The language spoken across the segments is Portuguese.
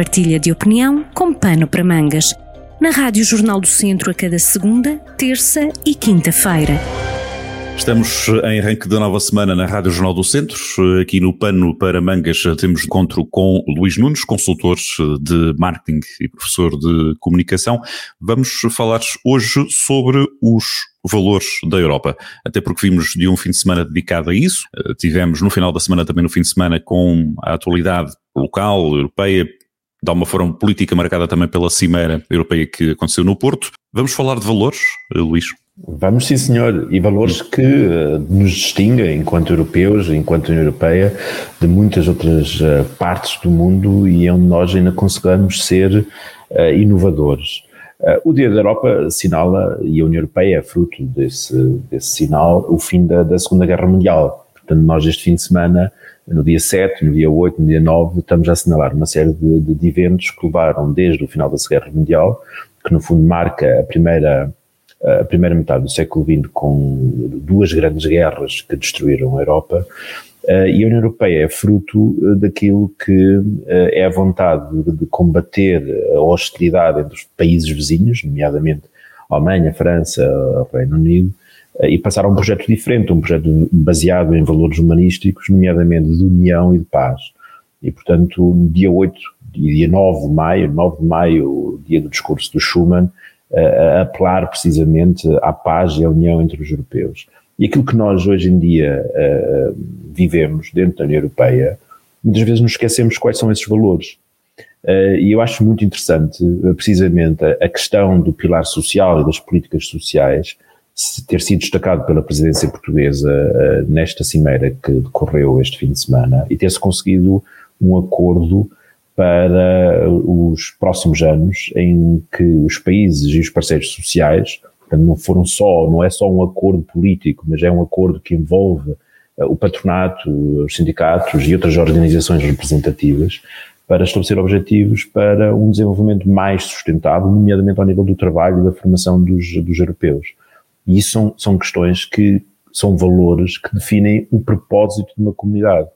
partilha de opinião com pano para mangas. Na Rádio Jornal do Centro a cada segunda, terça e quinta-feira. Estamos em arranque da nova semana na Rádio Jornal do Centro. Aqui no Pano para Mangas temos encontro com Luís Nunes, consultor de marketing e professor de comunicação. Vamos falar hoje sobre os valores da Europa. Até porque vimos de um fim de semana dedicado a isso. Tivemos no final da semana também no fim de semana com a atualidade local, europeia, de uma forma política marcada também pela Cimeira Europeia que aconteceu no Porto. Vamos falar de valores, Luís? Vamos sim, senhor, e valores que uh, nos distinguem enquanto europeus, enquanto União Europeia, de muitas outras uh, partes do mundo e onde nós ainda conseguimos ser uh, inovadores. o Dia da Europa assinala, e a União Europeia é fruto desse, desse sinal, o fim da, da Segunda Guerra Mundial. Portanto, nós este fim de semana, no dia 7, no dia 8, no dia 9, estamos a assinalar uma série de, de, de eventos que levaram desde o final da Segunda Guerra Mundial, que no fundo marca a primeira a primeira metade do século XX com duas grandes guerras que destruíram a Europa, Uh, e a União Europeia é fruto uh, daquilo que uh, é a vontade de, de, combater a hostilidade entre os países vizinhos, nomeadamente a Alemanha, a França, o Reino Unido, e passar a um projeto diferente, um projeto baseado em valores humanísticos, nomeadamente de união e de paz. E, portanto, no dia 8 e dia 9 de maio, 9 de maio, dia do discurso do Schuman, a apelar precisamente à paz e à união entre os europeus. E aquilo que nós hoje em dia vivemos dentro da União Europeia, muitas vezes nos esquecemos quais são esses valores. E eu acho muito interessante, precisamente, a, questão do pilar social e das políticas sociais ter sido destacado pela presidência portuguesa nesta cimeira que decorreu este fim de semana e ter-se conseguido um acordo para os próximos anos em que os países e os parceiros sociais, portanto, não foram só, não é só um acordo político, mas é um acordo que envolve eh, o patronato, os sindicatos e outras organizações representativas para estabelecer objetivos para um desenvolvimento mais sustentável, nomeadamente ao nível do trabalho e da formação dos, dos europeus. E isso são, são questões que são valores que definem o propósito de uma comunidade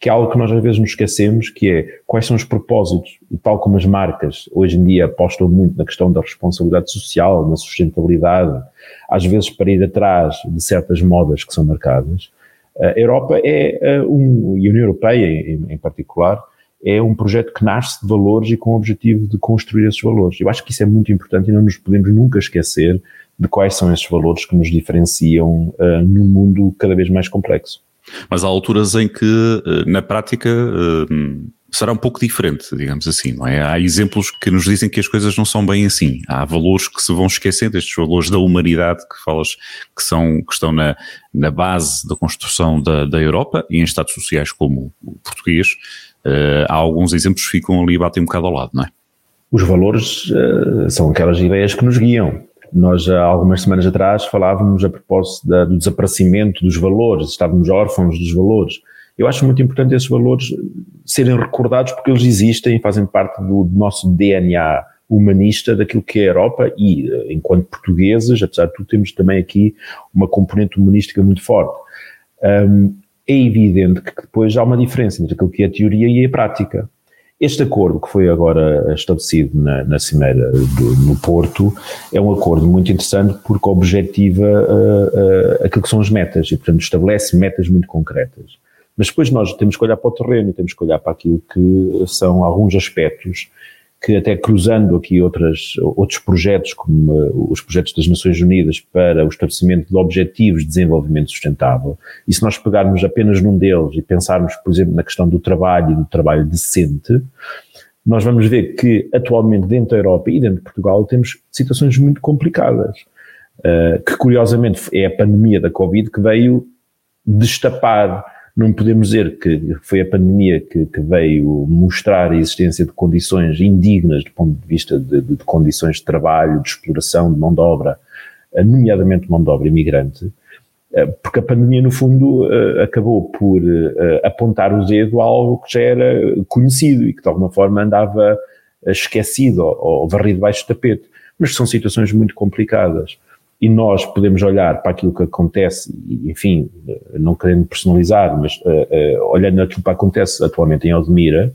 que é algo que nós às vezes nos esquecemos, que é quais são os propósitos, e tal como as marcas hoje em dia apostam muito na questão da responsabilidade social, na sustentabilidade, às vezes para ir atrás de certas modas que são marcadas, a Europa é eh, um, e a União Europeia em, em particular, é um projeto que nasce de valores e com o objetivo de construir esses valores. Eu acho que isso é muito importante e não nos podemos nunca esquecer de quais são esses valores que nos diferenciam uh, num mundo cada vez mais complexo. Mas há alturas em que, eh, na prática, eh, será um pouco diferente, digamos assim, não é? Há exemplos que nos dizem que as coisas não são bem assim. Há valores que se vão esquecendo, estes valores da humanidade que falas, que, são, que estão na, na base da construção da, da Europa e em Estados sociais como o português. Uh, há alguns exemplos que ficam ali e batem um bocado ao lado, não é? Os valores uh, são aquelas ideias que nos guiam. Nós, há algumas semanas atrás, falávamos a propósito da, do desaparecimento dos valores, estávamos órfãos dos valores. Eu acho muito importante esses valores serem recordados porque eles existem e fazem parte do, nosso DNA humanista daquilo que é a Europa e, eh, enquanto portugueses, apesar de tudo, temos também aqui uma componente humanística muito forte. Um, é evidente que depois há uma diferença entre aquilo que é a teoria e a prática. Este acordo que foi agora estabelecido na, na Cimeira do, no Porto é um acordo muito interessante porque objetiva uh, uh, aquilo que são as metas e, portanto, estabelece metas muito concretas. Mas depois nós temos que olhar para o terreno e temos que olhar para aquilo que são alguns aspectos que até cruzando aqui outras, outros projetos, como uh, os projetos das Nações Unidas para o estabelecimento de objetivos de desenvolvimento sustentável, e se nós pegarmos apenas num deles e pensarmos, por exemplo, na questão do trabalho e do trabalho decente, nós vamos ver que atualmente dentro da Europa e dentro de Portugal temos situações muito complicadas, uh, que curiosamente é a pandemia da Covid que veio destapar não podemos dizer que foi a pandemia que, que, veio mostrar a existência de condições indignas do ponto de vista de, de, de condições de trabalho, de exploração de mão de obra, eh, nomeadamente mão de obra imigrante, eh, porque a pandemia, no fundo, eh, acabou por apontar o dedo a algo que já era conhecido e que de alguma forma andava esquecido ou varrido baixo do tapete. Mas são situações muito complicadas e nós podemos olhar para aquilo que acontece, enfim, não querendo personalizar, mas uh, uh, olhando aquilo que acontece atualmente em Aldemira,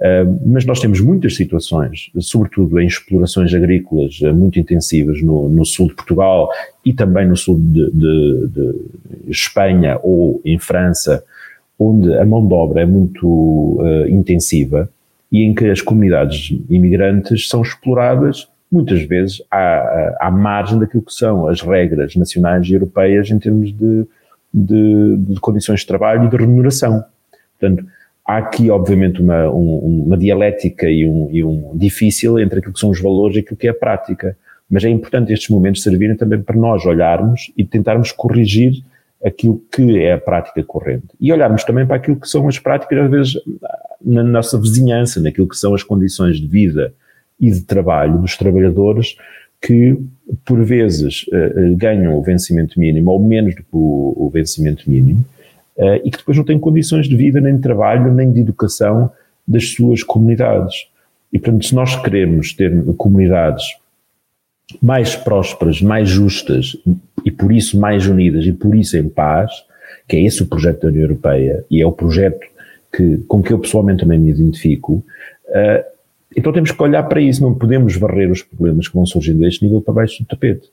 Uh, mas nós temos muitas situações, sobretudo em explorações agrícolas muito intensivas no, no, sul de Portugal e também no sul de, de, de, Espanha ou em França, onde a mão de obra é muito intensiva e em que as comunidades imigrantes são exploradas muitas vezes à, à margem daquilo que são as regras nacionais e europeias em termos de, de, de condições de trabalho e de remuneração. Portanto, há aqui, obviamente, uma, um, uma dialética e um, e um difícil entre aquilo que são os valores e aquilo que é a prática. Mas é importante estes momentos servirem também para nós olharmos e tentarmos corrigir aquilo que é a prática corrente. E olharmos também para aquilo que são as práticas, às vezes, na nossa vizinhança, naquilo que são as condições de vida e de trabalho dos trabalhadores que, por vezes, uh, ganham o vencimento mínimo ou menos do que o, vencimento mínimo uh, e que depois não têm condições de vida, nem de trabalho, nem de educação das suas comunidades. E, portanto, se nós queremos ter comunidades mais prósperas, mais justas e por isso mais unidas e por isso em paz, que é esse o projeto da União Europeia e é o projeto que, com que eu pessoalmente também me identifico, então temos que olhar para isso, não podemos varrer os problemas que vão surgindo deste nível para baixo do tapete.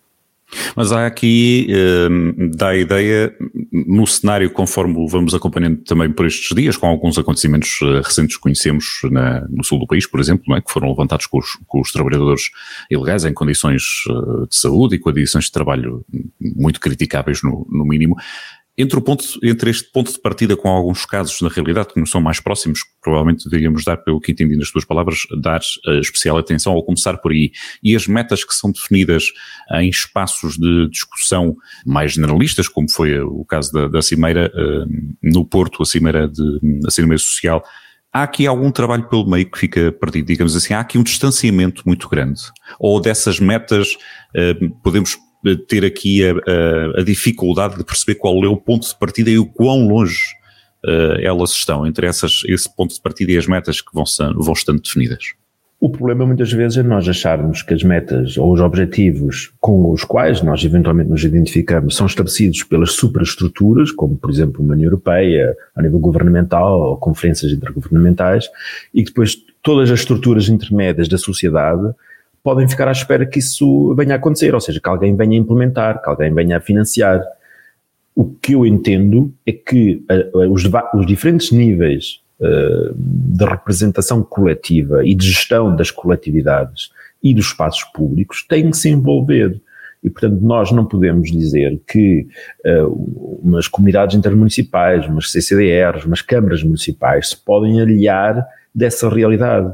Mas há aqui, eh, dá a ideia, no cenário conforme o vamos acompanhando também por estes dias, com alguns acontecimentos eh, recentes que conhecemos na, no sul do país, por exemplo, é? que foram levantados com os, com os trabalhadores ilegais em condições eh, de saúde e com condições de trabalho muito criticáveis no, no mínimo, entre, o ponto, entre este ponto de partida com alguns casos na realidade que não são mais próximos, provavelmente deveríamos dar, pelo que entendi nas tuas palavras, dar uh, especial atenção ao começar por aí, e as metas que são definidas uh, em espaços de discussão mais generalistas, como foi o caso da, da Cimeira uh, no Porto, a Cimeira, de, a Cimeira Social, há aqui algum trabalho pelo meio que fica perdido, digamos assim, há aqui um distanciamento muito grande, ou dessas metas podemos ter aqui a, a, a, dificuldade de perceber qual é o ponto de partida e o quão longe uh, elas estão entre essas, esse ponto de partida e as metas que vão, vão estando definidas. O problema muitas vezes é nós acharmos que as metas ou os objetivos com os quais nós eventualmente nos identificamos são estabelecidos pelas superestruturas, como por exemplo uma União Europeia, a nível governamental ou conferências intergovernamentais, e que depois todas as estruturas intermédias da sociedade podem ficar à espera que isso venha a acontecer, ou seja, que alguém venha a implementar, que alguém venha a financiar. O que eu entendo é que uh, os, os, diferentes níveis uh, de representação coletiva e de gestão das coletividades e dos espaços públicos têm que se envolver. E, portanto, nós não podemos dizer que uh, umas comunidades intermunicipais, umas CCDRs, umas câmaras municipais se podem aliar dessa realidade.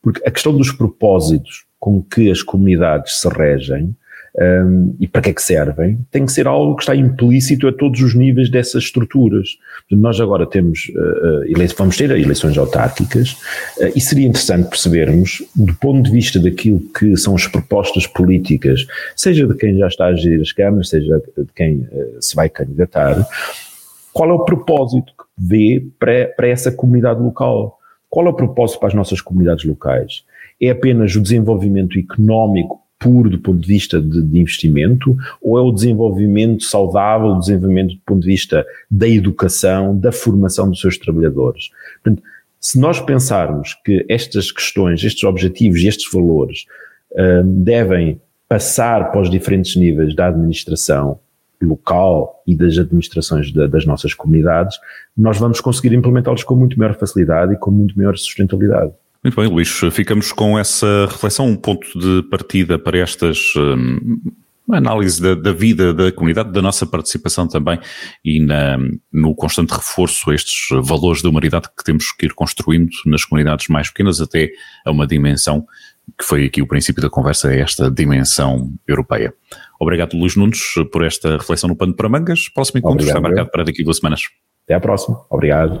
Porque a questão dos propósitos com que as comunidades se regem um, e para que é que servem, tem que ser algo que está implícito a todos os níveis dessas estruturas. Nós agora temos, uh, vamos ter eleições autárquicas uh, e seria interessante percebermos, do ponto de vista daquilo que são as propostas políticas, seja de quem já está a gerir as câmaras, seja de quem se vai candidatar, qual é o propósito que vê para, para essa comunidade local? Qual é o propósito para as nossas comunidades locais? É apenas o desenvolvimento económico puro do ponto de vista de, de, investimento, ou é o desenvolvimento saudável, o desenvolvimento do ponto de vista da educação, da formação dos seus trabalhadores. Portanto, se nós pensarmos que estas questões, estes objetivos e estes valores hum, devem passar para os diferentes níveis da administração local e das administrações de, das nossas comunidades, nós vamos conseguir implementá-los com muito maior facilidade e com muito maior sustentabilidade. Muito bem, Luís, ficamos com essa reflexão, um ponto de partida para estas hum, análise da, da, vida da comunidade, da nossa participação também e na, no constante reforço a estes valores da humanidade que temos que ir construindo nas comunidades mais pequenas até a uma dimensão que foi aqui o princípio da conversa, esta dimensão europeia. Obrigado, Luís Nunes, por esta reflexão no Pano para Mangas. Próximo encontro Obrigado, está marcado para daqui a duas semanas. Até à próxima. Obrigado.